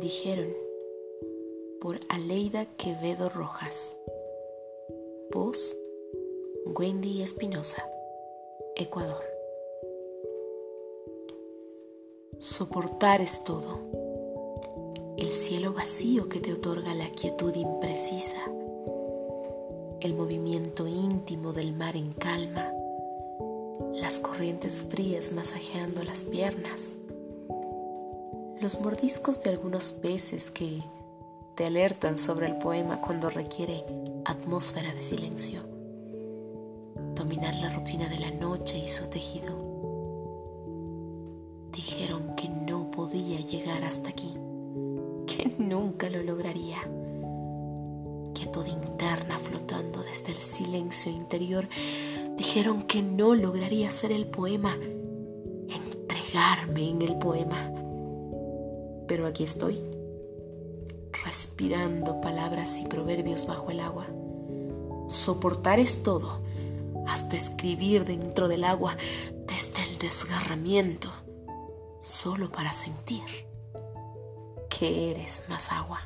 dijeron por Aleida Quevedo Rojas. Voz Wendy Espinosa, Ecuador. Soportar es todo. El cielo vacío que te otorga la quietud imprecisa. El movimiento íntimo del mar en calma. Las corrientes frías masajeando las piernas los mordiscos de algunos peces que te alertan sobre el poema cuando requiere atmósfera de silencio, dominar la rutina de la noche y su tejido. Dijeron que no podía llegar hasta aquí, que nunca lo lograría. Quietud interna flotando desde el silencio interior, dijeron que no lograría ser el poema, entregarme en el poema pero aquí estoy, respirando palabras y proverbios bajo el agua. Soportar es todo, hasta escribir dentro del agua desde el desgarramiento, solo para sentir que eres más agua.